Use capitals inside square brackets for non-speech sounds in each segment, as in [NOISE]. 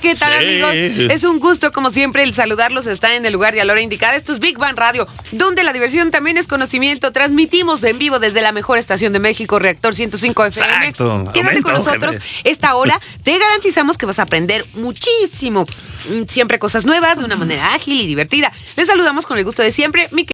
¿Qué tal, Sí. amigos? Es un gusto, como siempre, el saludarlos. Está en el lugar y a la hora indicada. Esto es Big Bang Radio, donde la diversión también es conocimiento. Transmitimos en vivo desde la mejor estación de México, Reactor 105 FM. Exacto. Quédate con nosotros jefe. esta hora. Te garantizamos que vas a aprender muchísimo. Mm, Siempre cosas nuevas, de una manera ágil y divertida. Les saludamos con el gusto de siempre, mi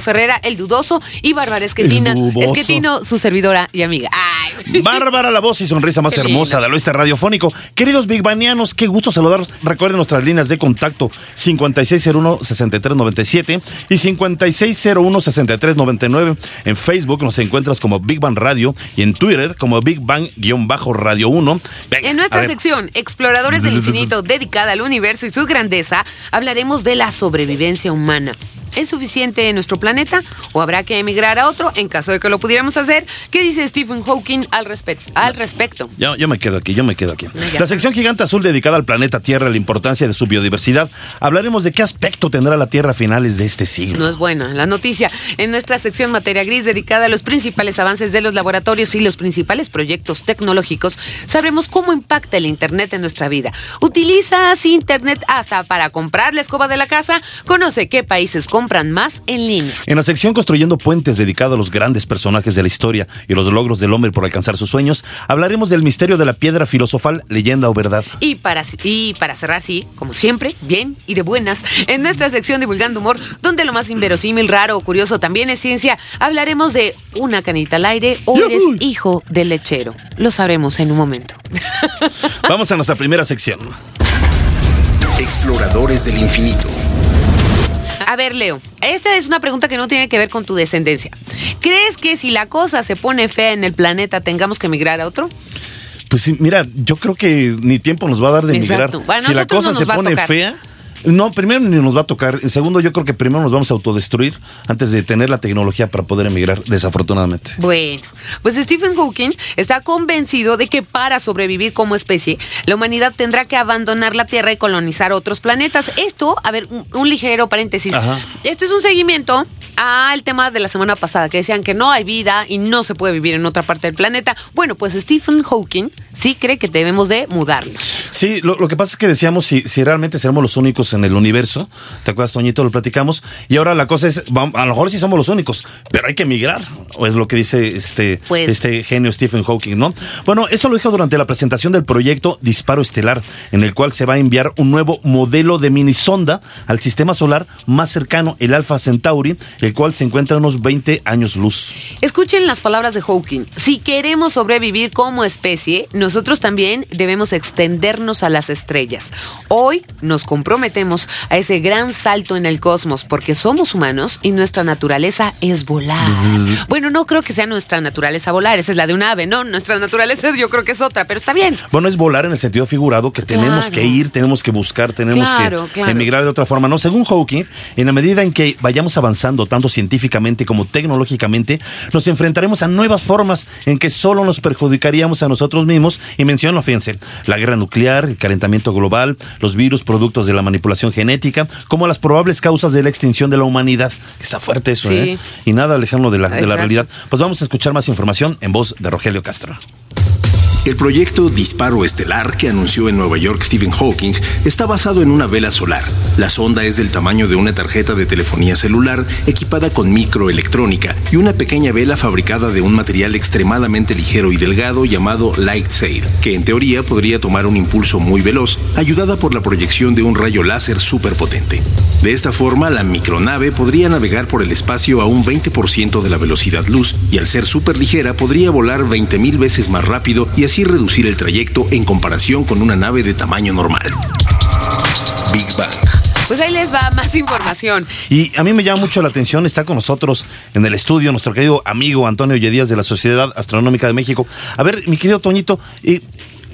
Ferrera, el dudoso, y Bárbara Esquetina. Esquetino, su servidora y amiga. Ay. Bárbara, la voz y sonrisa más Qué hermosa del oeste radiofónico. Queridos Big Banianos, qué gusto saludarlos. Recuerden nuestras líneas de contacto 5601-6397 y 5601-6399. En Facebook nos encuentras como Big Bang Radio y en Twitter como Big Bang-Radio 1. Venga, En nuestra sección Exploradores del [LAUGHS] Infinito, dedicada al universo y su grandeza, hablaremos de la sobrevivencia humana. ¿Es suficiente en nuestro planeta o habrá que emigrar a otro en caso de que lo pudiéramos hacer? ¿Qué dice Stephen Hawking al, al respecto? Yo, yo me quedo aquí, yo me quedo aquí. Ya. La sección gigante azul dedicada al planeta Tierra, la importancia de su biodiversidad. Hablaremos de qué aspecto tendrá la Tierra a finales de este siglo. No es buena la noticia. En nuestra sección Materia Gris, dedicada a los principales avances de los laboratorios y los principales proyectos tecnológicos, sabremos cómo impacta el Internet en nuestra vida. ¿Utilizas Internet hasta para comprar la escoba de la casa? Conoce qué países compran más en línea. En la sección Construyendo Puentes, dedicada a los grandes personajes de la historia y los logros del hombre por alcanzar sus sueños, hablaremos del misterio de la piedra filosofal, leyenda o verdad. Y para, y para cerrar, sí, como siempre, bien y de buenas, en nuestra sección Divulgando Humor, donde lo más inverosímil, raro o curioso también es ciencia, hablaremos de una canita al aire o eres hijo del lechero. Lo sabremos en un momento. [LAUGHS] Vamos a nuestra primera sección. Exploradores del infinito. A ver, Leo, esta es una pregunta que no tiene que ver con tu descendencia. ¿Crees que si la cosa se pone fea en el planeta tengamos que emigrar a otro? Pues sí, mira, yo creo que ni tiempo nos va a dar de emigrar. Bueno, si la no cosa se pone fea. No, primero ni nos va a tocar. Segundo, yo creo que primero nos vamos a autodestruir antes de tener la tecnología para poder emigrar, desafortunadamente. Bueno, pues Stephen Hawking está convencido de que para sobrevivir como especie, la humanidad tendrá que abandonar la Tierra y colonizar otros planetas. Esto, a ver, un, un ligero paréntesis. Ajá. Esto es un seguimiento al tema de la semana pasada, que decían que no hay vida y no se puede vivir en otra parte del planeta. Bueno, pues Stephen Hawking sí cree que debemos de mudarnos. Sí, lo, lo que pasa es que decíamos si, si realmente seremos los únicos en el universo. ¿Te acuerdas, Toñito? Lo platicamos. Y ahora la cosa es, a lo mejor sí somos los únicos, pero hay que emigrar. O es lo que dice este, Pues- este genio Stephen Hawking, ¿no? Bueno, esto lo dijo durante la presentación del proyecto Disparo Estelar, en el cual se va a enviar un nuevo modelo de minisonda al sistema solar más cercano, el Alpha Centauri, el cual se encuentra a unos 20 años luz. Escuchen las palabras de Hawking. Si queremos sobrevivir como especie, nosotros también debemos extendernos a las estrellas. Hoy nos comprometemos a ese gran salto en el cosmos porque somos humanos y nuestra naturaleza es volar. Bueno, no creo que sea nuestra naturaleza volar, esa es la de un ave, no, nuestra naturaleza yo creo que es otra, pero está bien. Bueno, es volar en el sentido figurado que tenemos Claro. que ir, tenemos que buscar, tenemos Claro, que claro. emigrar de otra forma. No, según Hawking, en la medida en que vayamos avanzando tanto científicamente como tecnológicamente, nos enfrentaremos a nuevas formas en que solo nos perjudicaríamos a nosotros mismos. Y menciono, fíjense, la guerra nuclear, el calentamiento global, los virus productos de la manipulación genética, como las probables causas de la extinción de la humanidad. Está fuerte eso, Sí. ¿eh? Y nada lejano de la, de la realidad. Pues vamos a escuchar más información en voz de Rogelio Castro. El proyecto Disparo Estelar que anunció en Nueva York Stephen Hawking está basado en una vela solar. La sonda es del tamaño de una tarjeta de telefonía celular equipada con microelectrónica y una pequeña vela fabricada de un material extremadamente ligero y delgado llamado Light Sail, que en teoría podría tomar un impulso muy veloz, ayudada por la proyección de un rayo láser superpotente. De esta forma, la micronave podría navegar por el espacio a un 20% de la velocidad luz y al ser súper ligera podría volar 20.000 veces más rápido y así reducir el trayecto en comparación con una nave de tamaño normal. Big Bang. Pues ahí les va más información. Y a mí me llama mucho la atención, está con nosotros en el estudio nuestro querido amigo Antonio Yedías de la Sociedad Astronómica de México. A ver, mi querido Toñito, eh,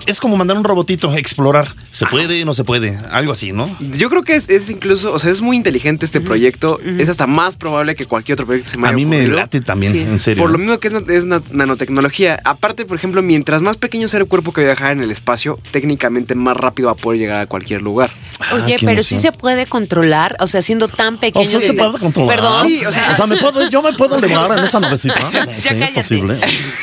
es como mandar un robotito a explorar. ¿Se puede? ¿No se puede? Algo así, ¿no? Yo creo que es, es incluso, o sea, es muy inteligente este proyecto. Es hasta más probable que cualquier otro proyecto que se me A haya mí me late también, Sí. en serio. Por lo mismo que es, es na- nanotecnología. Aparte, por ejemplo, mientras más pequeño sea el cuerpo que viaja en el espacio, técnicamente más rápido va a poder llegar a cualquier lugar. Ah, Oye, pero sí se puede controlar, o sea, siendo tan pequeño. O sea, se puede controlar. Perdón. Sí, o sea- o sea, ¿me puedo, yo me puedo elevar en esa navecita. [LAUGHS] Ya sí, es posible.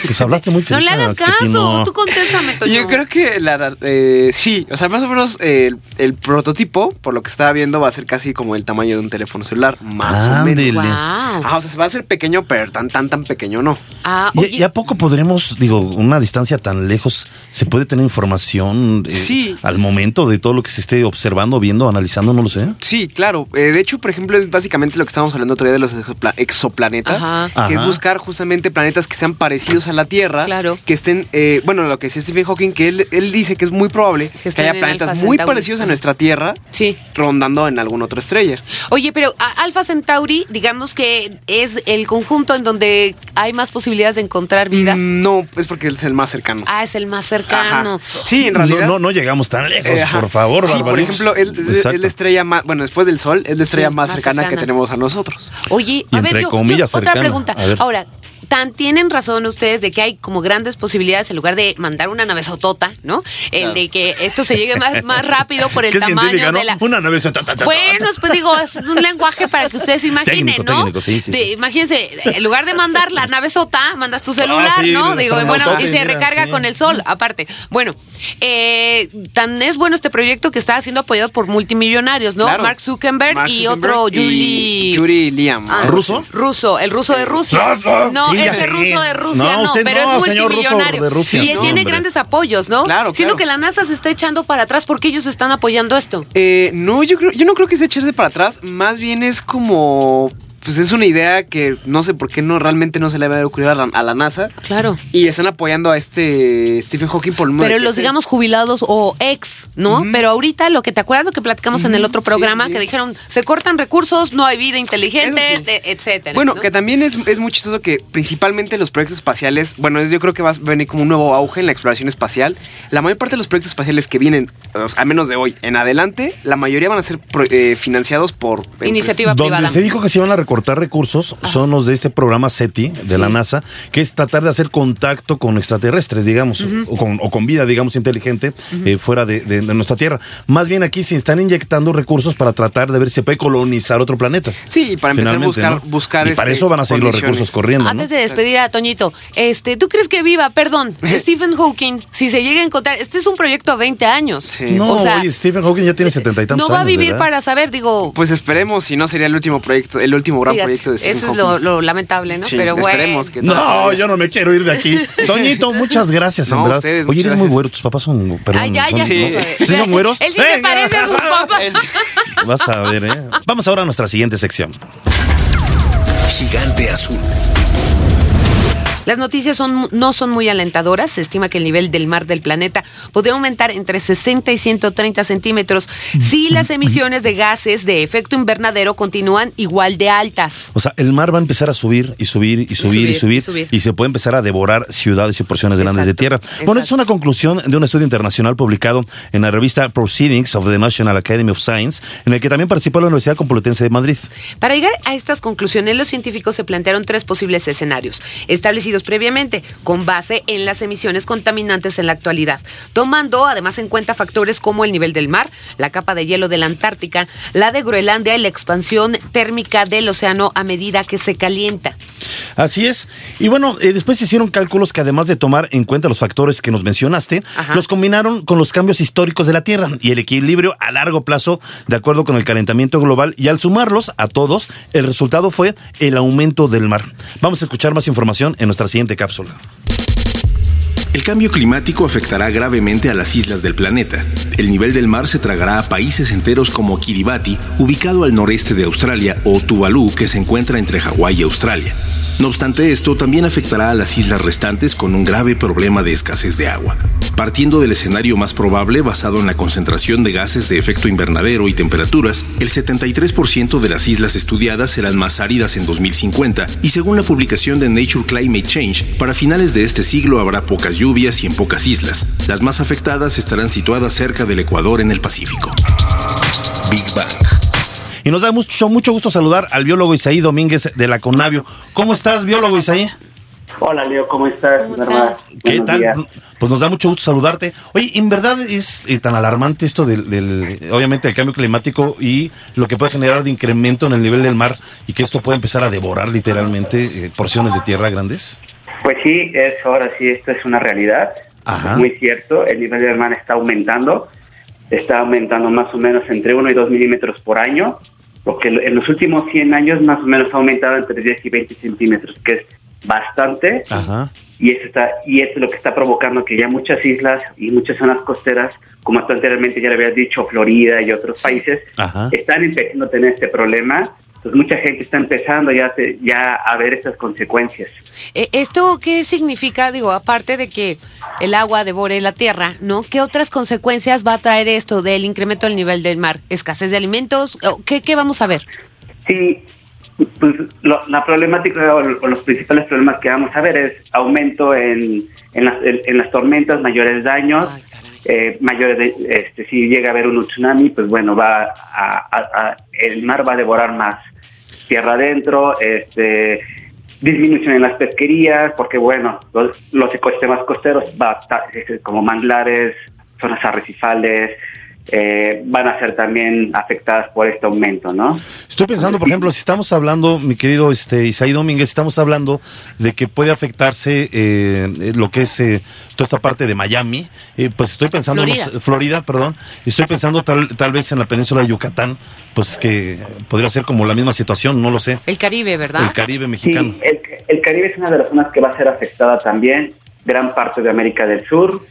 Pues hablaste muy No feliz. le hagas caso, tú contéstame, Toño. Yo creo que la, eh, sí, o sea, más o menos eh, el, el prototipo, por lo que estaba viendo, va a ser casi como el tamaño de un teléfono celular, más o menos. Wow. Ah, o sea, se va a hacer pequeño, pero tan, tan, tan pequeño no. Ah, ¿Y, oye, y a poco podremos, digo, una distancia tan lejos, se puede tener información eh, Sí. al momento de todo lo que se esté observando, viendo, analizando? No lo sé. Sí, claro. Eh, de hecho, por ejemplo, es básicamente lo que estábamos hablando otro día de los exopla- exoplanetas, Ajá. que es buscar justamente planetas que sean parecidos a la Tierra, Claro. que estén, eh, bueno, lo que decía Stephen Hawking, que él, él dice que es muy probable que, haya planetas muy Centauri. parecidos a nuestra Tierra, sí. rondando en alguna otra estrella. Oye, pero a- Alpha Centauri, digamos que es el conjunto en donde hay más posibilidades de encontrar vida. Mm, No, es porque es el más cercano. Ah, es el más cercano. Ajá. Sí, en realidad. No, no, no llegamos tan lejos, Eh, ajá. por favor, Sí, por ejemplo, él la estrella más, bueno, después del Sol, es la estrella Sí, más, más cercana, cercana. que tenemos a nosotros. Oye, Y a ver, entre yo- comillas, yo- otra pregunta. A ver. Ahora, tan tienen razón ustedes de que hay como grandes posibilidades en lugar de mandar una nave sotota, ¿no? El de que esto se llegue más, más rápido por el [LAUGHS] Qué tamaño ¿no? de la. Una nave. ta, ta, ta, ta. Bueno, pues digo, es un lenguaje para que ustedes se imaginen, Técnico, ¿no? técnico, sí, sí, De- sí. imagínense, en lugar de mandar la nave sota, mandas tu celular, Ah, sí, ¿no? Digo, y bueno, y se mira, recarga sí. con el sol, aparte. Bueno, eh, tan es bueno este proyecto que está siendo apoyado por multimillonarios, ¿no? Claro. Mark Zuckerberg Mark y otro Yuri. Yuri Liam. Ah, ¿Ruso? Ruso, el ruso de Rusia. No, Sí, ya ese ruso de Rusia No, no, usted pero no, es señor ruso multimillonario. de Rusia. y No, tiene hombre. grandes apoyos, ¿no? Claro, Siendo claro. que la NASA se está echando para atrás porque ellos están apoyando esto. Eh, no, yo creo, yo no creo que sea echarse para atrás. Más bien es como. Pues es una idea que no sé por qué no realmente no se le había ocurrido a la, a la NASA. Claro. Y están apoyando a este Stephen Hawking por el Pero los digamos jubilados o ex, ¿no? Pero ahorita lo que te acuerdas lo que platicamos en el otro programa sí. que dijeron se cortan recursos, no hay vida inteligente, sí. de- etcétera. Bueno, ¿no? que también es, es muy chistoso que principalmente los proyectos espaciales, bueno, es- yo creo que va a venir como un nuevo auge en la exploración espacial. La mayor parte de los proyectos espaciales que vienen, al menos de hoy en adelante, la mayoría van a ser pro- eh, financiados por empresas. Iniciativa Donde privada. se dijo que se iban a recortar recursos son los de este programa SETI de la. NASA, que es tratar de hacer contacto con extraterrestres, digamos, o, con, o con vida, digamos, inteligente eh, fuera de, de- de nuestra Tierra. Más bien aquí se están inyectando recursos para tratar de ver si se puede colonizar otro planeta. Sí, y para empezar a buscar, ¿no? buscar Y para este, eso van a seguir los recursos corriendo. ¿no? Antes de despedir a Toñito, este, ¿tú crees que viva, perdón, [LAUGHS] Stephen Hawking, si se llega a encontrar, este es un proyecto a 20 años? Sí. No, o sea, oye, Stephen Hawking ya tiene setenta y tantos no va a años vivir para saber, digo, Pues esperemos, si no sería el último proyecto, el último gran fíjate, proyecto de Stephen eso es lo, lo lamentable, ¿no? Sí, Pero bueno. que No, yo no me quiero ir de aquí. [LAUGHS] Toñito, muchas gracias, en No, verdad. ustedes, Oye, eres muy gracias. güero, tus papás son. Perdón, Ay, ya, son- ya. Sí. vamos a ver. ¿Sí son güeros? Él sí se parece a sus papás. [LAUGHS] Vas a ver, ¿eh? Vamos ahora a nuestra siguiente sección. Gigante azul. Las noticias son, no son muy alentadoras. Se estima que el nivel del mar del planeta podría aumentar entre 60 y 130 centímetros si las emisiones de gases de efecto invernadero continúan igual de altas. O sea, el mar va a empezar a subir y subir y subir y subir subir, y, se puede empezar a devorar ciudades y porciones grandes de Exacto, tierra. Bueno, exacto. es una conclusión de un estudio internacional publicado en la revista Proceedings of the National Academy of Science, en el que también participó la Universidad Complutense de Madrid. Para llegar a estas conclusiones, los científicos se plantearon tres posibles escenarios, establecidos previamente, con base en las emisiones contaminantes en la actualidad, tomando además en cuenta factores como el nivel del mar, la capa de hielo de la Antártica, la de Groenlandia y la expansión térmica del océano a medida que se calienta. Así es. Y bueno, eh, después se hicieron cálculos que además de tomar en cuenta los factores que nos mencionaste, Ajá. los combinaron con los cambios históricos de la Tierra y el equilibrio a largo plazo de acuerdo con el calentamiento global y al sumarlos a todos, el resultado fue el aumento del mar. Vamos a escuchar más información en nuestra siguiente cápsula. El cambio climático afectará gravemente a las islas del planeta. El nivel del mar se tragará a países enteros como Kiribati, ubicado al noreste de Australia, o Tuvalu, que se encuentra entre Hawái y Australia. No obstante esto, también afectará a las islas restantes con un grave problema de escasez de agua. Partiendo del escenario más probable basado en la concentración de gases de efecto invernadero y temperaturas, el 73% de las islas estudiadas serán más áridas en 2050 y según la publicación de Nature Climate Change, para finales de este siglo habrá pocas lluvias y en pocas islas. Las más afectadas estarán situadas cerca del Ecuador en el Pacífico. Big Bang. Y nos da mucho, mucho gusto saludar al biólogo Isaí Domínguez de la Conavio. ¿Cómo estás, biólogo Isaí? Hola Leo, ¿cómo estás? ¿Cómo estás? ¿Qué Buenos tal? días. Pues nos da mucho gusto saludarte. Oye, ¿en verdad es eh, tan alarmante esto del, del, obviamente, el cambio climático y lo que puede generar de incremento en el nivel del mar y que esto puede empezar a devorar literalmente eh, porciones de tierra grandes? Pues sí, es ahora sí, esto es una realidad. Ajá. Es muy cierto, el nivel del mar está aumentando. Está aumentando más o menos entre 1 y 2 milímetros por año, porque en los últimos 100 años más o menos ha aumentado entre 10 y 20 centímetros, que es bastante. Ajá. Y eso, está, y eso es lo que está provocando que ya muchas islas y muchas zonas costeras, como anteriormente ya le habías dicho, Florida y otros países, Ajá. están empezando a tener este problema. Entonces mucha gente está empezando ya, te- ya a ver estas consecuencias. Eh, ¿Esto qué significa? Digo, aparte de que el agua devore la tierra, ¿no? ¿Qué otras consecuencias va a traer esto del incremento del nivel del mar? ¿Escasez de alimentos? ¿O ¿Qué, qué vamos a ver? Sí, pues lo- la problemática o lo- o los principales problemas que vamos a ver es aumento en, en, las, en- en las tormentas, mayores daños, Ay, eh, mayores, de- este, si llega a haber un tsunami, pues bueno, va a, a- a- el mar va a devorar más tierra adentro, este, disminución en las pesquerías, porque bueno, los, los ecosistemas costeros este, como manglares, zonas arrecifales, eh, van a ser también afectadas por este aumento, ¿no? Estoy pensando, por ejemplo, si estamos hablando, mi querido este, Isaí Domínguez, estamos hablando de que puede afectarse eh, lo que es eh, toda esta parte de Miami, eh, pues estoy pensando en los- Florida. Florida, perdón, estoy pensando tal, tal vez en la península de Yucatán, pues que podría ser como la misma situación, no lo sé, El Caribe, ¿verdad? el Caribe mexicano. Sí, el, el Caribe es una de las zonas que va a ser afectada también, gran parte de América del Sur,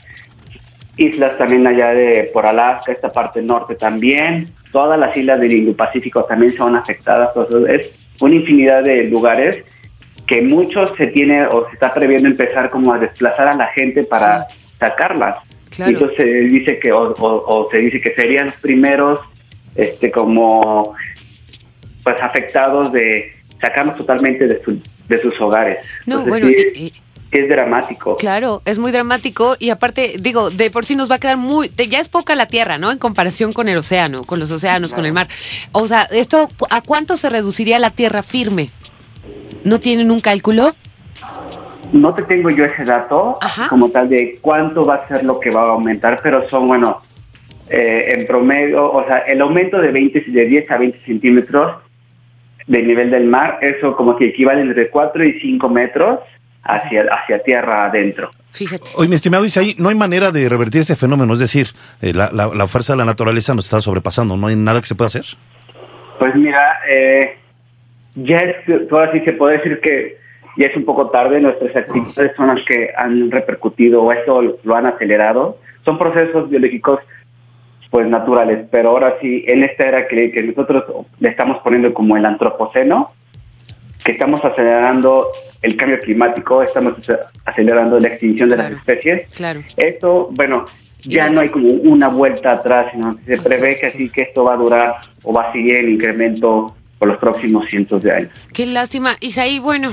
islas también allá de por Alaska, esta parte norte también, todas las islas del Indo-Pacífico también son afectadas, entonces es una infinidad de lugares que muchos se tiene o se está previendo empezar como a desplazar a la gente para sacarlas. Claro. Y entonces se dice que o, o- o se dice que serían los primeros este como pues afectados de sacarlos totalmente de, su- de sus hogares. No, Entonces, bueno, sí, es dramático. Claro, es muy dramático y aparte, digo, de por sí nos va a quedar muy, de- ya es poca la tierra, ¿no? En comparación con el océano, con los océanos, con el mar. O sea, esto, ¿cu- ¿a cuánto se reduciría la tierra firme? ¿No tienen un cálculo? No te tengo yo ese dato Ajá. como tal de cuánto va a ser lo que va a aumentar, pero son, bueno, eh, en promedio, o sea, el aumento de 20, de 10 a 20 centímetros del nivel del mar, eso como que equivale entre 4 y 5 metros hacia, hacia tierra adentro. Fíjate. Oye, mi estimado Isaí, no hay manera de revertir ese fenómeno, es decir, eh, la, la- la fuerza de la naturaleza nos está sobrepasando, no hay nada que se pueda hacer. Pues mira, eh, ya es, ahora sí se puede decir que ya es un poco tarde, nuestras actividades son las que han repercutido o esto lo han acelerado. Son procesos biológicos pues naturales, pero ahora sí, en esta era que, que nosotros le estamos poniendo como el antropoceno, que estamos acelerando el cambio climático, estamos acelerando la extinción de Claro. las especies. Claro. Esto, bueno, ya no hay como una vuelta atrás, sino que se prevé que así que esto va a durar o va a seguir en incremento por los próximos cientos de años. Qué lástima. Isaí, bueno,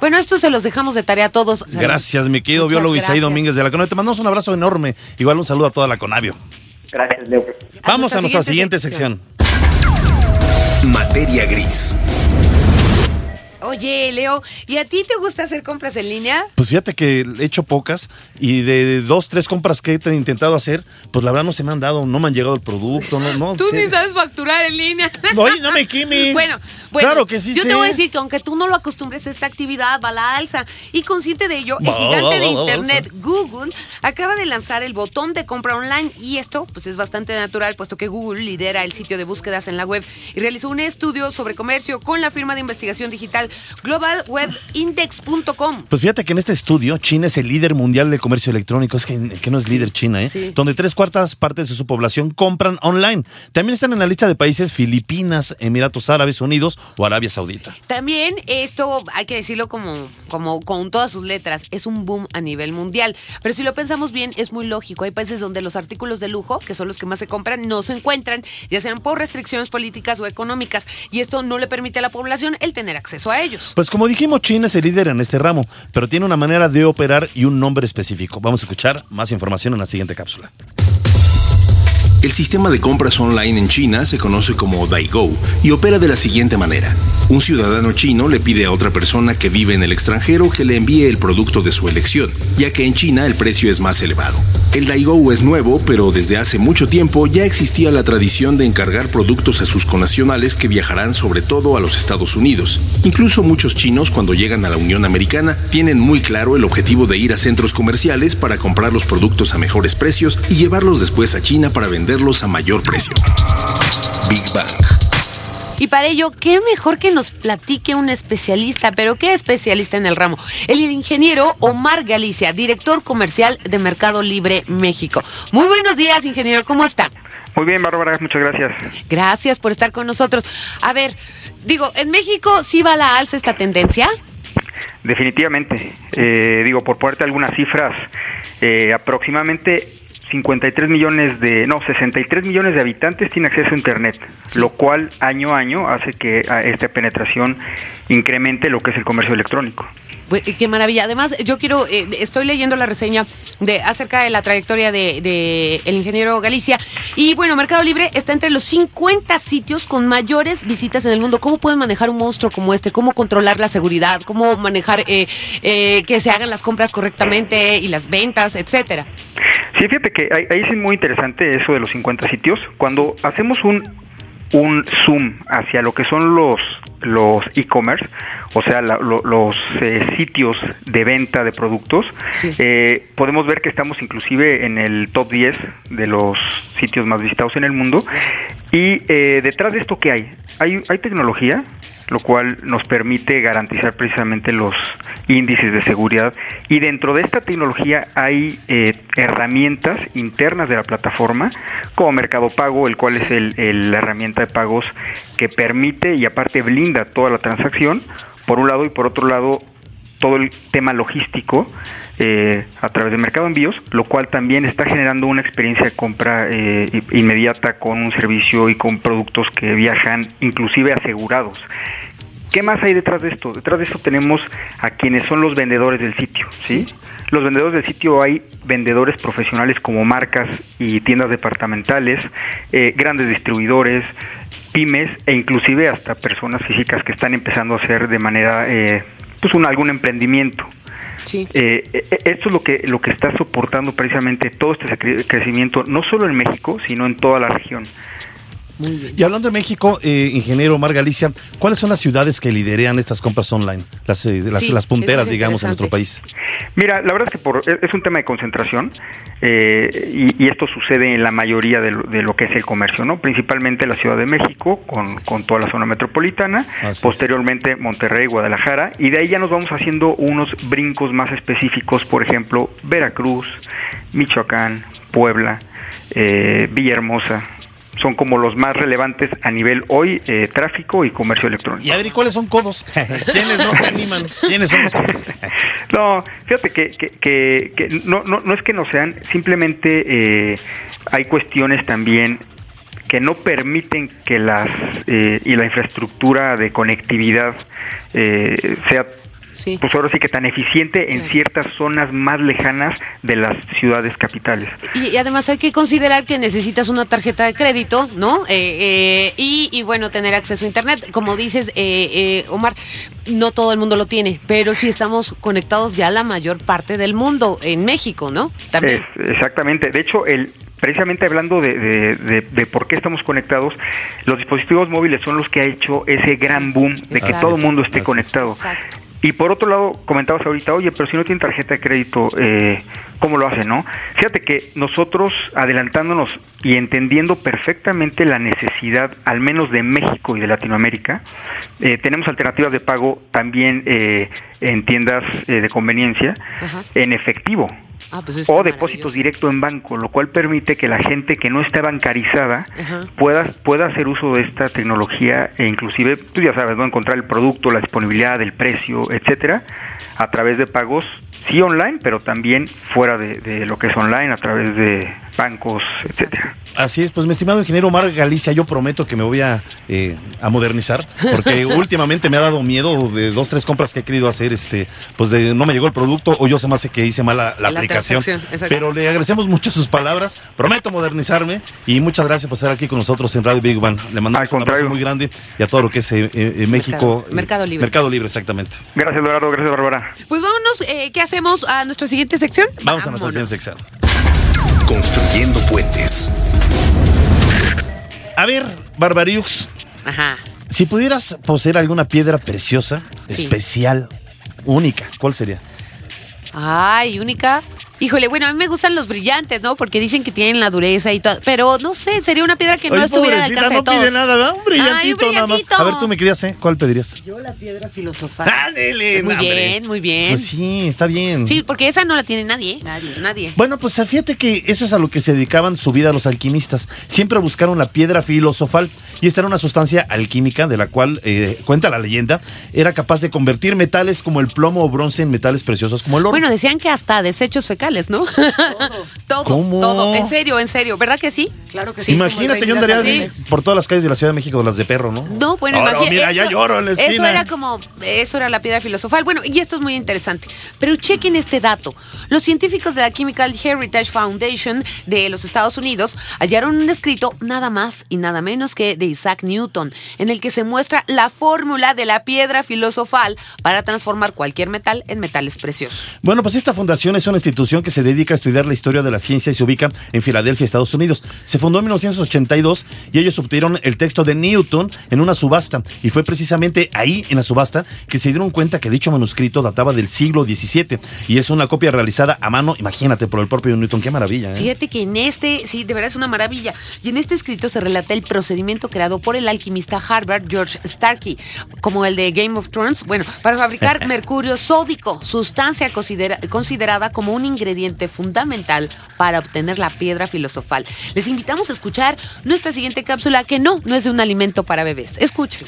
bueno, esto se los dejamos de tarea a todos. Gracias, mi querido Muchas biólogo Isaí. Domínguez de la Conavio. Te mandamos un abrazo enorme. Igual un saludo a toda la Conavio. Gracias, Leo. Vamos a nuestra siguiente siguiente sección. Materia gris. Oye, Leo, ¿y a ti te gusta hacer compras en línea? Pues fíjate que he hecho pocas y de dos, tres compras que he intentado hacer, pues la verdad no se me han dado, no me han llegado el producto, no, no. [LAUGHS] Tú sé. ni sabes facturar en línea. [LAUGHS] Oye, no me quimes. Bueno, bueno, Claro que sí yo sé. te voy a decir que aunque tú no lo acostumbres, esta actividad va a la alza. Y consciente de ello, el gigante de Internet, Google, acaba de lanzar el botón de compra online. Y esto, pues es bastante natural, puesto que Google lidera el sitio de búsquedas en la web y realizó un estudio sobre comercio con la firma de investigación digital globalwebindex.com. Pues fíjate que en este estudio China es el líder mundial de comercio electrónico. Es que, que no es líder China, ¿eh? Sí. Donde tres cuartas partes de su población compran online. También están en la lista de países Filipinas, Emiratos Árabes Unidos o Arabia Saudita. También esto, hay que decirlo como, como con todas sus letras, es un boom a nivel mundial. Pero si lo pensamos bien, es muy lógico. Hay países donde los artículos de lujo, que son los que más se compran, no se encuentran, ya sean por restricciones políticas o económicas. Y esto no le permite a la población el tener acceso a ellos. Pues como dijimos, China es el líder en este ramo, pero tiene una manera de operar y un nombre específico. Vamos a escuchar más información en la siguiente cápsula. El sistema de compras online en China se conoce como Daigo y opera de la siguiente manera. Un ciudadano chino le pide a otra persona que vive en el extranjero que le envíe el producto de su elección, ya que en China el precio es más elevado. El Daigo es nuevo, pero desde hace mucho tiempo ya existía la tradición de encargar productos a sus connacionales que viajarán sobre todo a los Estados Unidos. Incluso muchos chinos cuando llegan a la Unión Americana tienen muy claro el objetivo de ir a centros comerciales para comprar los productos a mejores precios y llevarlos después a China para venderlos a mayor precio. Big Bang. Y para ello, ¿qué mejor que nos platique un especialista? Pero ¿qué especialista en el ramo? El ingeniero Omar Galicia, director comercial de Mercado Libre México. Muy buenos días, ingeniero, ¿cómo está? Muy bien, Bárbara, muchas gracias. Gracias por estar con nosotros. A ver, digo, ¿en México sí va a la alza esta tendencia? Definitivamente. Eh, digo, por ponerte algunas cifras, eh, aproximadamente 53 millones de, no, 63 millones de habitantes tienen acceso a Internet, lo cual año a año hace que esta penetración incremente lo que es el comercio electrónico. Pues, qué maravilla. Además, yo quiero, eh, estoy leyendo la reseña de acerca de la trayectoria de, de, el ingeniero Galicia. Y bueno, Mercado Libre está entre los 50 sitios con mayores visitas en el mundo. ¿Cómo pueden manejar un monstruo como este? ¿Cómo controlar la seguridad? ¿Cómo manejar eh, eh, que se hagan las compras correctamente y las ventas, etcétera? Sí, fíjate que ahí, ahí es muy interesante eso de los 50 sitios. Cuando hacemos un un zoom hacia lo que son los los e-commerce, o sea, los eh, sitios de venta de productos, eh, podemos ver que estamos inclusive en el top 10 de los sitios más visitados en el mundo. Y eh, detrás de esto, ¿qué hay? Hay, hay tecnología, lo cual nos permite garantizar precisamente los índices de seguridad. Y dentro de esta tecnología hay eh, herramientas internas de la plataforma, como Mercado Pago, el cual es el, la herramienta de pagos que permite y aparte blinda toda la transacción, por un lado, y por otro lado, todo el tema logístico eh, a través del mercado de envíos, lo cual también está generando una experiencia de compra eh, inmediata con un servicio y con productos que viajan inclusive asegurados. ¿Qué más hay detrás de esto? Detrás de esto tenemos a quienes son los vendedores del sitio, ¿sí? Los vendedores del sitio hay vendedores profesionales como marcas y tiendas departamentales, eh, grandes distribuidores, pymes e inclusive hasta personas físicas que están empezando a hacer de manera, eh, pues un, algún emprendimiento. Sí. Eh, esto es lo que, lo que está soportando precisamente todo este crecimiento, no solo en México, sino en toda la región. Y hablando de México, eh, ingeniero Mar Galicia, ¿cuáles son las ciudades que liderean estas compras online? Las, eh, las, punteras, digamos, en nuestro país. Mira, la verdad es que por, es un tema de concentración eh, y, esto sucede en la mayoría de lo, que es el comercio, ¿no? Principalmente la Ciudad de México, con, toda la zona metropolitana, posteriormente Monterrey, Guadalajara, y de ahí ya nos vamos haciendo unos brincos más específicos, por ejemplo, Veracruz, Michoacán, Puebla, Villahermosa, son como los más relevantes a nivel hoy, eh, tráfico y comercio electrónico. Y a ver, ¿y cuáles son codos? ¿Quiénes no se animan? ¿Quiénes son los codos? [LAUGHS] no, fíjate que, que, que, no, no, no, es que no sean, simplemente eh, hay cuestiones también que no permiten que las eh, y la infraestructura de conectividad eh, sea pues ahora sí que tan eficiente en ciertas zonas más lejanas de las ciudades capitales. Y, además hay que considerar que necesitas una tarjeta de crédito, ¿no? Eh, eh, y, bueno, tener acceso a Internet. Como dices, eh, Omar, no todo el mundo lo tiene, pero sí estamos conectados ya la mayor parte del mundo, en México, ¿no? También. exactamente. De hecho, el, precisamente hablando de, por qué estamos conectados, los dispositivos móviles son los que ha hecho ese gran boom de que todo el mundo esté conectado. Exacto. Y por otro lado, comentabas ahorita, oye, pero si no tiene tarjeta de crédito, eh, ¿cómo lo hace, no? Fíjate que nosotros, adelantándonos y entendiendo perfectamente la necesidad, al menos de México y de Latinoamérica, eh, tenemos alternativas de pago también eh, en tiendas de conveniencia, en efectivo. Ah, pues o depósitos directo en banco, lo cual permite que la gente que no está bancarizada Ajá. pueda, pueda hacer uso de esta tecnología e inclusive, tú ya sabes, ¿no? encontrar el producto, la disponibilidad, el precio, etcétera, a través de pagos, sí online, pero también fuera de, de lo que es online, a través de bancos, etcétera. Así es, pues mi estimado ingeniero Omar Galicia, yo prometo que me voy a, eh, a modernizar, porque [LAUGHS] últimamente me ha dado miedo de dos, tres compras que he querido hacer, este, pues de no me llegó el producto o yo se me hace que hice mal la, la aplicación. Pero le agradecemos mucho sus palabras, prometo modernizarme y muchas gracias por estar aquí con nosotros en Radio Big Bang. Le mandamos un abrazo muy grande y a todo lo que es eh, eh, México. Mercado- Mercado Libre. Mercado Libre, exactamente. Gracias, Eduardo, gracias, Bárbara. Pues vámonos, eh, ¿qué hacemos a nuestra siguiente sección? Vamos a nuestra siguiente sección. Construyendo puentes. A ver, Barbariux, Ajá. si pudieras poseer alguna piedra preciosa, Sí. especial, única, ¿cuál sería? Ay, única. Híjole, bueno, a mí me gustan los brillantes, ¿no? Porque dicen que tienen la dureza y todo. Pero no sé, sería una piedra que no estuviera al alcance de no todos. pide nada, ¿verdad? Un brillantito, Ay, un nada más. brillantito. A ver, tú me querías, ¿eh? ¿Cuál pedirías? Yo la piedra filosofal. ¡Ándele! Muy no, hombre. bien, muy bien. Pues sí, está bien. Sí, porque esa no la tiene nadie. ¿eh? Nadie. Nadie. Bueno, pues fíjate que eso es a lo que se dedicaban su vida los alquimistas. Siempre buscaron la piedra filosofal y esta era una sustancia alquímica de la cual, eh, cuenta la leyenda, era capaz de convertir metales como el plomo o bronce en metales preciosos como el oro. Bueno, decían que hasta desechos fecales, ¿no? [LAUGHS] Todo. ¿Cómo? Todo. En serio, en serio. ¿Verdad que sí? Claro que sí. Imagínate, yo andaría por todas las calles de la Ciudad de México, las de perro, ¿no? No, bueno, Oro, imagínate. mira, ya lloro en la esquina. Eso era como, eso era la piedra filosofal. Bueno, y esto es muy interesante. Pero chequen este dato. Los científicos de la Chemical Heritage Foundation de los Estados Unidos hallaron un escrito nada más y nada menos que de Isaac Newton, en el que se muestra la fórmula de la piedra filosofal para transformar cualquier metal en metales preciosos. Bueno, pues esta fundación es una institución que se dedica a estudiar la historia de la ciencia y se ubica en Filadelfia, Estados Unidos. Se fundó en 1982 y ellos obtuvieron el texto de Newton en una subasta. Y fue precisamente ahí, en la subasta, que se dieron cuenta que dicho manuscrito databa del siglo XVII y es una copia realizada a mano, imagínate, por el propio Newton. Qué maravilla, ¿eh? Fíjate que en este, sí, de verdad es una maravilla. Y en este escrito se relata el procedimiento creado por el alquimista Harvard George Starkey, como el de Game of Thrones, bueno, para fabricar [LAUGHS] mercurio sódico, sustancia considera- considerada como un ingrediente fundamental para obtener la piedra filosofal. Les invitamos a escuchar nuestra siguiente cápsula, que no, no es de un alimento para bebés. Escuchen.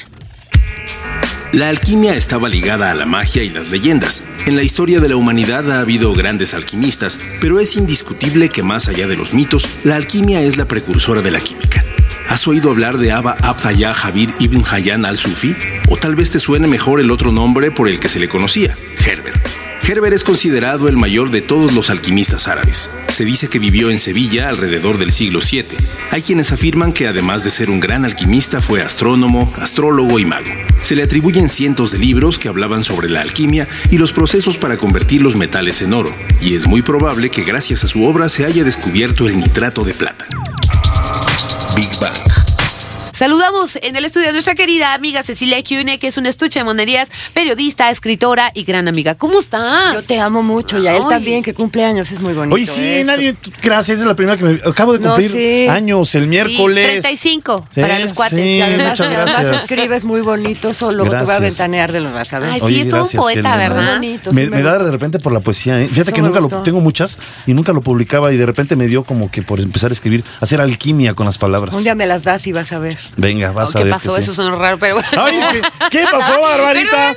La alquimia estaba ligada a la magia y las leyendas. En la historia de la humanidad ha habido grandes alquimistas, pero es indiscutible que más allá de los mitos, la alquimia es la precursora de la química. ¿Has oído hablar de Abba Abdallah Jabir ibn Hayyan al-Sufi? O tal vez te suene mejor el otro nombre por el que se le conocía, Herbert. Herbert es considerado el mayor de todos los alquimistas árabes. Se dice que vivió en Sevilla alrededor del siglo VII. Hay quienes afirman que además de ser un gran alquimista fue astrónomo, astrólogo y mago. Se le atribuyen cientos de libros que hablaban sobre la alquimia y los procesos para convertir los metales en oro, y es muy probable que gracias a su obra se haya descubierto el nitrato de plata. Big Bang. Saludamos en el estudio a nuestra querida amiga Cecilia Cune, que es una estuche de monerías, periodista, escritora y gran amiga. ¿Cómo estás? Yo te amo mucho y a él Ay. también, que cumpleaños, es muy bonito. Oye, sí, esto. nadie. Gracias, es la primera que me. Acabo de No, cumplir sí. años el Sí, miércoles. 35 Sí, para los cuates. sí, Y además, además gracias. escribes muy bonito, solo te voy a Gracias. ventanear de lo vas a ver. Ay, Oye, sí, es todo un gracias, poeta. ¿verdad? Muy bonito, sí Me, me me da de repente por la poesía. ¿eh? Fíjate Eso que nunca lo tengo muchas y nunca lo publicaba y de repente me dio como que por empezar a escribir, hacer alquimia con las palabras. Un día me las das y vas a ver. Venga, vas a ¿Qué ver. pasó? que sí. Eso raro, pero Ay, ¿qué, qué [LAUGHS] pasó, Barbarita?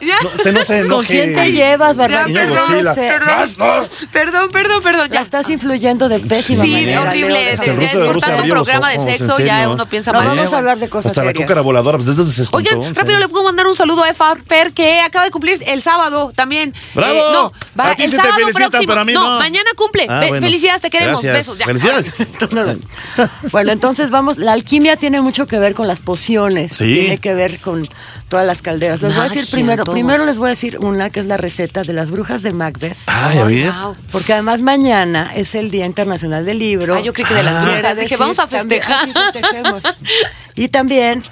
Ya. No, usted no se ¿Con quién te llevas, Ya, Bárbara? Niño perdón, perdón, perdón, perdón, perdón, La ya. estás influyendo de pésima Sí, manera. horrible. Leo, este, Hasta el déjame- ya ruso de es por tanto programa de sexo, ya uno piensa No, mal. vamos a hablar de cosas Hasta la serias. cúcara voladora, pues desde se Oigan, rápido le puedo mandar un saludo a Farper que acaba de cumplir el sábado también. ¡Bravo! Eh, no, va A ti el sí sábado próximo. pero a mí no, no. mañana cumple. Ah. Felicidades, te queremos. Besos. ya. Felicidades. [LAUGHS] [LAUGHS] Bueno, entonces vamos, la alquimia tiene mucho que ver con las pociones, Sí. tiene que ver con todas las calderas. Les voy a decir primero, todo. primero les voy a decir una que es la receta de las brujas de Macbeth. Ay, a ver. Wow. Porque además mañana es el Día Internacional del Libro. Ah, yo creí que de las Ah. brujas. Dije, vamos a también- festejar. ah, sí, festejemos. y también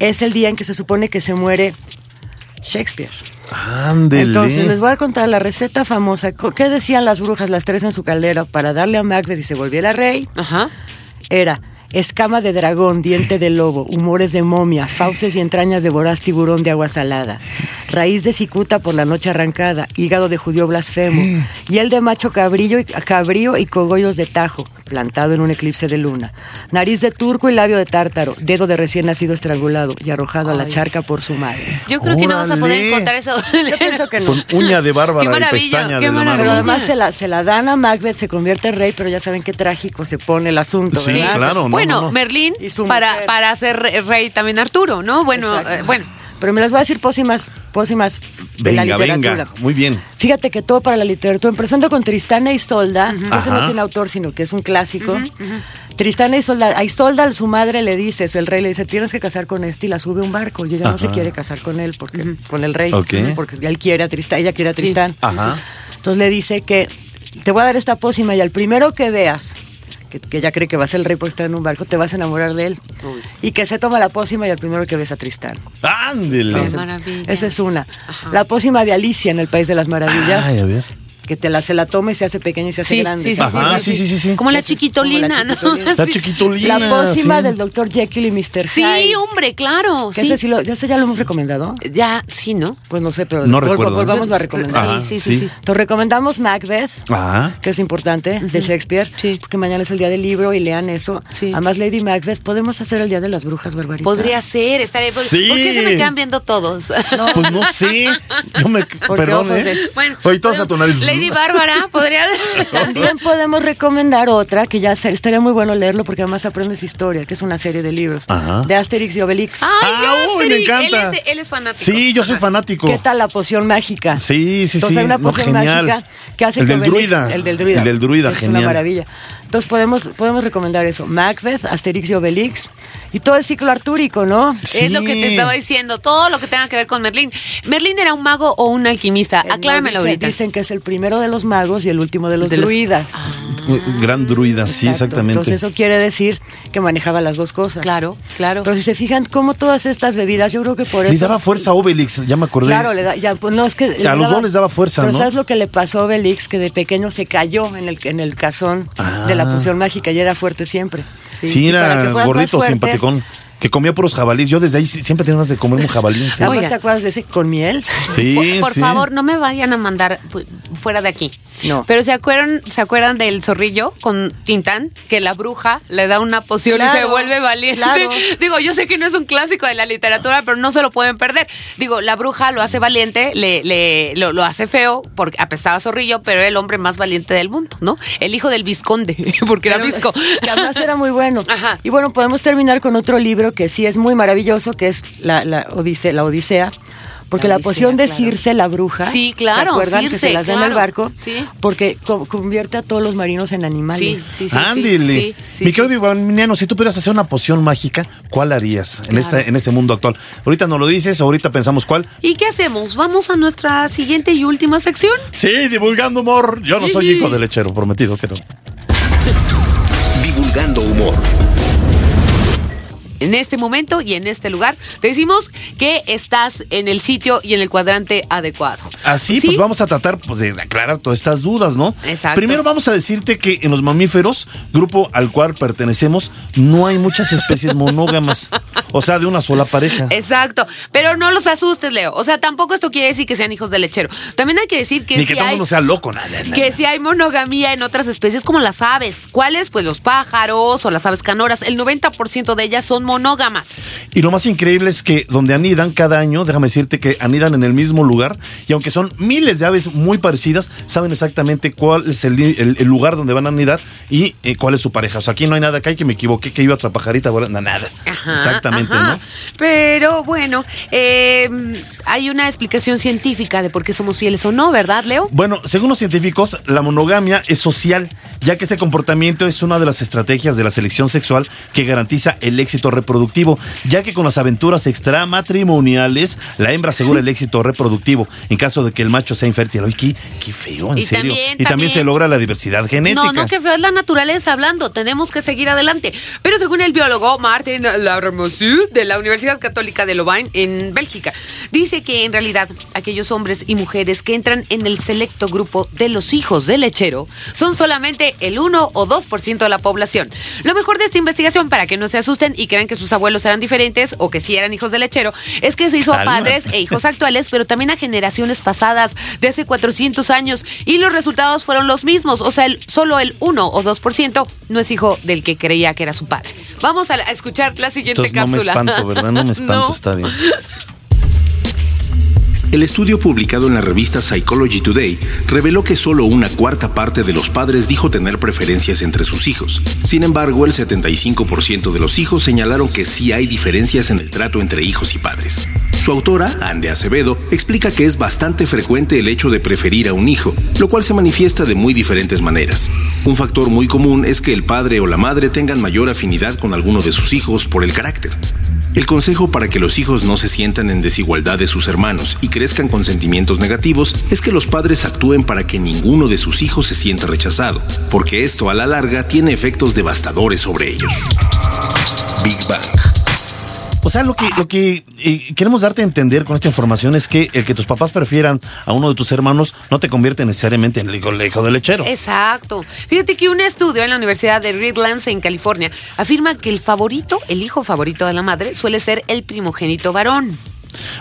es el día en que se supone que se muere Shakespeare. Ándele. Entonces les voy a contar la receta famosa. ¿Qué decían las brujas, las tres en su caldera, para darle a Macbeth y se volviera rey? Ajá. Era Escama de dragón, diente de lobo, humores de momia, fauces y entrañas de voraz tiburón de agua salada, raíz de cicuta por la noche arrancada, hígado de judío blasfemo, y el de macho cabrillo y, cabrío y cogollos de tajo, plantado en un eclipse de luna, nariz de turco y labio de tártaro, dedo de recién nacido estrangulado y arrojado a la charca por su madre. Yo creo que no vas a poder encontrar eso. Yo pienso que no. Con uña de Qué bárbara y pestaña qué de maravilla. Pero además se la, se la dan a Macbeth, se convierte en rey, pero ya saben qué trágico se pone el asunto, Sí, claro. no, bueno, no, no. Merlín Y su para, para ser re- rey también Arturo, ¿no? Bueno, eh, bueno. Pero me las voy a decir pócimas, pócimas de la Venga, literatura. venga. Muy bien. Fíjate que todo para la literatura, empezando con Tristana y Isolda, que ese no tiene autor, sino que es un clásico. Tristana y Isolda, a Isolda su madre le dice, eso, el rey le dice, tienes que casar con este y la sube a un barco. Y ella no se quiere casar con él, porque con el rey, porque él quiere a Tristán, ella quiere a Tristán. Ajá. Entonces le dice que te voy a dar esta pócima y al primero que veas, que, que ella cree que va a ser el rey porque está en un barco, te vas a enamorar de él. Y que se toma la pócima y al primero que ves a Tristán. Ándele. Esa es una. La pócima de Alicia en el País de las Maravillas. Ay, a ver. Que te la, se la toma y se hace pequeña y se hace Sí, grande. sí, sí, Ajá, sí, sí, sí, sí. Como la chiquitolina, ¿no? La Sí. chiquitolina. La pócima sí. del doctor Jekyll y Mr. Sí, Hyde. hombre, claro. Que Sí. ese sí lo, ya, ese ya lo hemos recomendado. Ya, sí, ¿no? Pues no sé, pero No vol- recuerdo. volvamos a recomendar. Ajá, sí, sí, sí, sí. Entonces recomendamos Macbeth, Ajá. que es importante, de Shakespeare, Sí. porque mañana es el día del libro y lean eso. Sí. Además, Lady Macbeth, podemos hacer el día de las brujas, Barbarita. Podría ser, estaría. ¿Por Sí. ¿por qué se me quedan viendo todos? Pues no sé. Yo me. [LAUGHS] Perdón, ¿eh? Bueno, Soy todos a tu nariz. Lady Bárbara podría. [LAUGHS] También podemos recomendar otra que ya se- estaría muy bueno leerlo porque además aprendes historia, que es una serie de libros Ajá. de Asterix y Obelix. Ay, Ah, uy, me encanta. Él es, él es fanático. Sí, yo soy fanático. ¿Qué tal la poción mágica? Sí, sí, Entonces sí. hay una No, poción genial. mágica que hace El que del Obelix- druida. El del druida. El del druida, es genial. una maravilla. Entonces podemos, podemos recomendar eso. Macbeth, Asterix y Obelix. Y todo el ciclo artúrico, ¿no? Es lo que te Sí. estaba diciendo, todo lo que tenga que ver con Merlín. ¿Merlín era un mago o un alquimista? Eh, Acláramelo dice- ahorita. Dicen que es el primero de los magos y el último de los De los- druidas. Gran druida, sí, Exacto. exactamente. Entonces eso quiere decir que manejaba las dos cosas. Claro, claro. Pero si se fijan cómo todas estas bebidas, yo creo que por eso... Le daba fuerza a Obelix, ya me acordé. Claro, le da, ya, pues no, es que A los dos les daba fuerza, Pero ¿no? ¿sabes lo que le pasó a Obelix? Que de pequeño se cayó en el, en el cazón Ah. de la poción mágica y era fuerte siempre. Sí, para era gordito, fuerte, simpaticón. Que comía puros jabalíes. Yo desde ahí siempre tenía ganas de comer un jabalí. ¿sí? ¿Nada más Oiga. te acuerdas de ese con miel? Sí, por por sí. favor, no me vayan a mandar fu- fuera de aquí. No. Pero ¿se acuerdan, ¿se acuerdan del zorrillo con Tintán? Que la bruja le da una poción y se vuelve valiente. claro. [LAUGHS] Digo, yo sé que no es un clásico de la literatura, pero no se lo pueden perder. Digo, la bruja lo hace valiente, le, le, lo, lo hace feo, porque apestaba a zorrillo, pero era el hombre más valiente del mundo, ¿no? El hijo del visconde, [LAUGHS] porque era visco. Que además era muy bueno. [LAUGHS] Ajá. Y bueno, podemos terminar con otro libro que sí es muy maravilloso, que es la, la, Odisea, la Odisea. Porque La la, poción de claro. Circe, la bruja, Sí, claro, ¿se acuerdan que se las da en el claro, barco? sí. Porque co- convierte a todos los marinos en animales. sí, sí. Sí, sí, Mi sí. querido Vivianiano, si tú pudieras hacer una poción mágica, ¿cuál harías en, esta, en este mundo actual? Ahorita no lo dices, ahorita pensamos cuál. ¿Y qué hacemos? ¿Vamos a nuestra siguiente y última sección? Sí, divulgando humor. Yo no soy hijo de lechero, prometido que no. Divulgando humor. En este momento y en este lugar, te decimos que estás en el sitio y en el cuadrante adecuado. Así, ¿Sí? pues vamos a tratar pues, de aclarar todas estas dudas, ¿no? Exacto. Primero vamos a decirte que en los mamíferos, grupo al cual pertenecemos, no hay muchas especies monógamas. O sea, de una sola pareja. Exacto, pero no los asustes, Leo. O sea, tampoco esto quiere decir que sean hijos de lechero. También hay que decir que Ni si que todo el mundo sea loco, nada, nada. que si hay monogamía en otras especies como las aves. ¿Cuáles? Pues los pájaros o las aves canoras. El 90% de ellas son monógamas. Y lo más increíble es que donde anidan cada año, déjame decirte que anidan en el mismo lugar y aunque son miles de aves muy parecidas, saben exactamente cuál es el, el- el lugar donde van a anidar y eh, cuál es su pareja. O sea, aquí no hay nada acá y que me equivoqué, que iba otra pajarita, no, nada. Ajá, exactamente, ajá. ¿no? Pero bueno, eh, hay una explicación científica de por qué somos fieles o no, ¿verdad, Leo? Bueno, según los científicos, la monogamia es social, ya que este comportamiento es una de las estrategias de la selección sexual que garantiza el éxito reproductivo, ya que con las aventuras extramatrimoniales, la hembra asegura el [LAUGHS] éxito reproductivo en caso de que el macho sea infértil. Oye, qué, qué feo, en Y serio. también- y también, también- se logra la diversidad genética. No, no, que feo es la naturaleza hablando. Tenemos que seguir adelante. Pero según el biólogo Martin Larmosí, Institute de la Universidad Católica de Louvain en Bélgica. Dice que en realidad aquellos hombres y mujeres que entran en el selecto grupo de los hijos del lechero son solamente el 1 o 2% de la población. Lo mejor de esta investigación, para que no se asusten y crean que sus abuelos eran diferentes o que sí eran hijos de lechero, es que se hizo a padres e hijos actuales, pero también a generaciones pasadas de hace 400 años y los resultados fueron los mismos, o sea, el- solo el 1 o 2% no es hijo del que creía que era su padre. Vamos a, a escuchar la siguiente Entonces no me cápsula. espanto, ¿verdad? No me [LAUGHS] espanto, No. está bien. El estudio publicado en la revista Psychology Today reveló que solo una cuarta parte de los padres dijo tener preferencias entre sus hijos. Sin embargo, el 75% de los hijos señalaron que sí hay diferencias en el trato entre hijos y padres. Su autora, Ande Acevedo, explica que es bastante frecuente el hecho de preferir a un hijo, lo cual se manifiesta de muy diferentes maneras. Un factor muy común es que el padre o la madre tengan mayor afinidad con alguno de sus hijos por el carácter. El consejo para que los hijos no se sientan en desigualdad de sus hermanos y crezcan con sentimientos negativos es que los padres actúen para que ninguno de sus hijos se sienta rechazado, porque esto a la larga tiene efectos devastadores sobre ellos. Big Bang. O sea, lo que, lo que eh, queremos darte a entender con esta información es que el que tus papás prefieran a uno de tus hermanos no te convierte necesariamente en el hijo, el hijo del lechero. Exacto. Fíjate que un estudio en la Universidad de Redlands en California afirma que el favorito, el hijo favorito de la madre, suele ser el primogénito varón.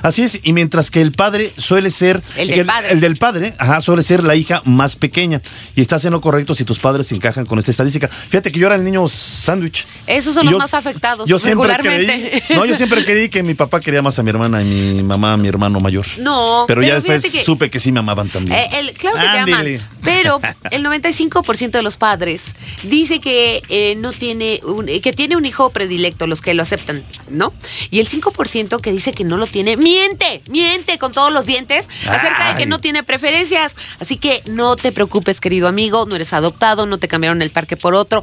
Así es, y mientras que el padre suele ser. El del padre. el del padre, ajá, suele ser la hija más pequeña. Y estás en lo correcto si tus padres encajan con esta estadística. Fíjate que yo era el niño sándwich. Esos son los yo- más afectados, yo siempre regularmente. creí- no, yo siempre creí que mi papá quería más a mi hermana y mi mamá a mi hermano mayor. No, Pero, ya pero después fíjate que- supe que sí me amaban también. Eh, el- claro que te Ándele. aman, pero [LAUGHS] el 95% de los padres dice que eh, no tiene un, eh, que tiene un hijo predilecto, los que lo aceptan, ¿no? Y el 5% que dice que no lo tiene, miente, miente con todos los dientes acerca de que no tiene preferencias. Así que no te preocupes, querido amigo, no eres adoptado, no te cambiaron el parque por otro.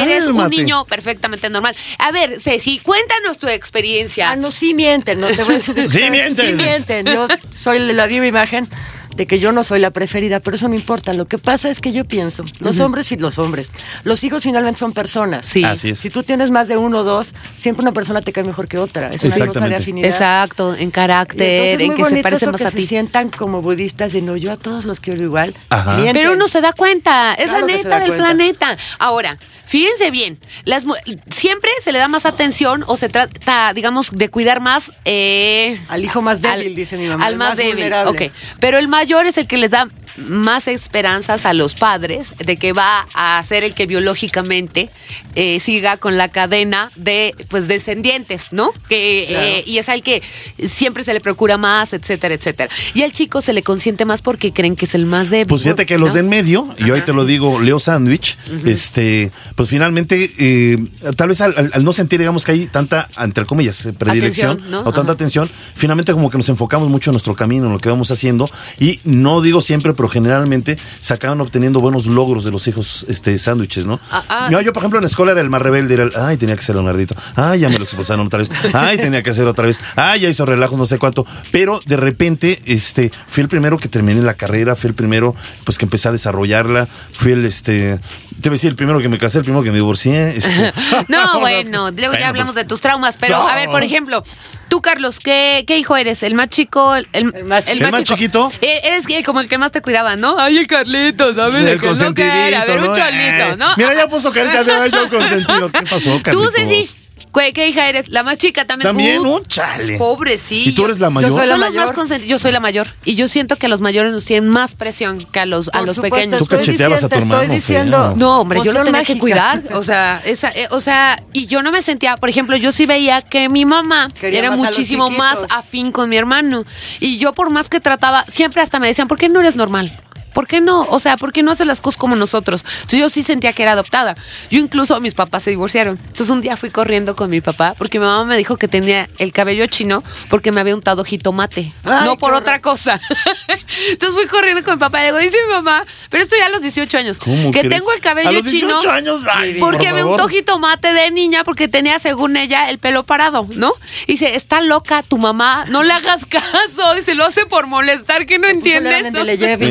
Eres un niño perfectamente normal. A ver, Ceci, cuéntanos tu experiencia. Ah, no, sí mienten, no te voy a decir. [LAUGHS] Sí mienten. Sí mienten. Yo soy la viva imagen de que yo no soy la preferida, pero eso no importa. Lo que pasa es que yo pienso, los hombres, fi- los hombres, los hijos finalmente son personas. Sí. Así es. Si tú tienes más de uno o dos, siempre una persona te cae mejor que otra. Es una cosa de afinidad. Exacto, en Y carácter, entonces es en muy que se eso más que a se ti. sientan como budistas de no, yo a todos los quiero igual. Pero uno se da cuenta, es Claro la se neta del cuenta. planeta. Ahora, fíjense bien, las siempre se le da más atención o se trata, digamos, de cuidar más eh, Al hijo más débil, dice mi mamá, Al más débil, vulnerable. ok. Pero el mayor es el que les da más esperanzas a los padres de que va a ser el que biológicamente eh, siga con la cadena de pues descendientes, ¿no? Que eh, y es al que siempre se le procura más, etcétera, etcétera. Y al chico se le consiente más porque creen que es el más débil. Pues fíjate que ¿no? los de en medio, y hoy te lo digo, Leo Sandwich, este, pues finalmente, eh, tal vez al, al- al no sentir, digamos, que hay tanta, entre comillas, predilección Atención, ¿no? o tanta Ajá. atención, finalmente como que nos enfocamos mucho en nuestro camino, en lo que vamos haciendo, y no digo siempre, pero generalmente se acaban obteniendo buenos logros de los hijos este sándwiches, ¿no? Ah, ah. Yo, por ejemplo, en la escuela era el más rebelde, era el, ay, tenía que ser Leonardito, ay, ya me lo expulsaron otra vez, ay, tenía que hacer otra vez, ay, ya hizo relajos, no sé cuánto, pero de repente, este, fui el primero que terminé la carrera, fui el primero, pues, que empecé a desarrollarla, fui el, este, te voy a decir, el primero que me casé, el primero que me divorcié, este. [LAUGHS] No, [LAUGHS] bueno, luego ya hablamos de tus traumas, pero No. a ver, por ejemplo, tú, Carlos, ¿qué, qué hijo eres? ¿El más chico? ¿El, El más chico. ¿El más chiquito? Eh, eres que- como el que más te cuidaba, ¿no? Ay, el Carlito, ¿sabes? El que no a ver, un ¿no? cholito, Eh, ¿no? Mira, ya puso carita de ay, yo [LAUGHS] consentido. ¿Qué pasó, Tú, Carlitos? Ceci, ¿qué, qué hija eres? La más chica también. También, Uh, un chale. Pobrecillo. ¿Y tú eres la mayor? Yo soy la Son los mayor. más. Yo soy la mayor. Y yo siento que a los mayores nos tienen más presión que a los, a los supuesto, pequeños. Tú estoy cacheteabas a tu diciendo- hermano, Estoy diciendo. No, hombre, yo lo tenía que cuidar. O sea, esa, eh, o sea, y yo no me sentía, por ejemplo, yo sí veía que mi mamá Quería era más muchísimo más afín con mi hermano. Y yo por más que trataba, siempre hasta me decían, ¿por qué no eres normal? ¿Por qué no? O sea, ¿por qué no haces las cosas como nosotros? Entonces yo sí sentía que era adoptada. Yo incluso mis papás se divorciaron. Entonces un día fui corriendo con mi papá porque mi mamá me dijo que tenía el cabello chino porque me había untado jitomate. Ay, no por otra cosa. [LAUGHS] Entonces fui corriendo con mi papá y le digo, dice mi mamá, pero esto ya a los 18 años. ¿Cómo que crees? tengo el cabello A los chino. 18 años, ay, porque por me untó jitomate de niña porque tenía, según ella, el pelo parado, ¿no? Y dice, está loca tu mamá, no le hagas [LAUGHS] caso. Dice, lo hace por molestar, que no Puso entiendes. León en Deleyev Eh,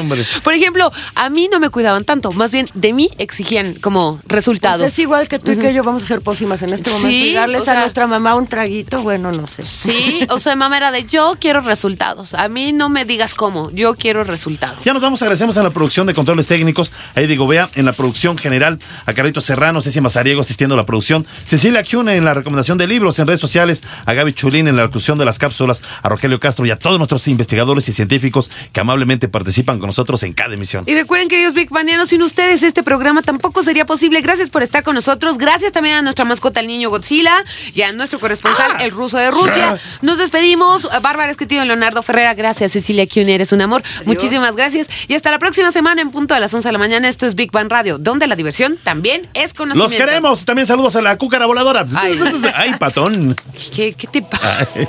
hombre. Por ejemplo, a mí no me cuidaban tanto, más bien de mí exigían como resultados. Pues es igual que tú y que yo vamos a ser pócimas en este momento Sí, y darles o sea- a nuestra mamá un traguito, bueno, no sé. Sí, o sea, mamá era de yo quiero resultados. A mí no me digas cómo, yo quiero resultados. Ya nos vamos, agradecemos a la producción de controles técnicos, a Eddie Gobea en la producción general, a Carlito Serrano, Ceci Mazariego asistiendo a la producción, Cecilia Cune en la recomendación de libros en redes sociales, a Gaby Chulín en la locución de las cápsulas, a Rogelio Castro y a todos nuestros investigadores y científicos que amablemente participan con nosotros en cada emisión. Y recuerden, queridos Big Banianos, sin ustedes este programa tampoco sería posible. Gracias por estar con nosotros. Gracias también a nuestra mascota, el niño Godzilla, y a nuestro corresponsal, el ruso de Rusia. Nos despedimos. Bárbara Esquetino y Leonardo Ferrera. Gracias, Cecilia Kuhn, eres un amor. Muchísimas gracias. Y hasta la próxima semana en punto a las 11 de la mañana. Esto es Big Bang Radio, donde la diversión también es conocimiento. Los queremos. También saludos a la cúcara voladora. Ay. [LAUGHS] Ay, patón. ¿Qué, qué te [LAUGHS] pasa? Ay.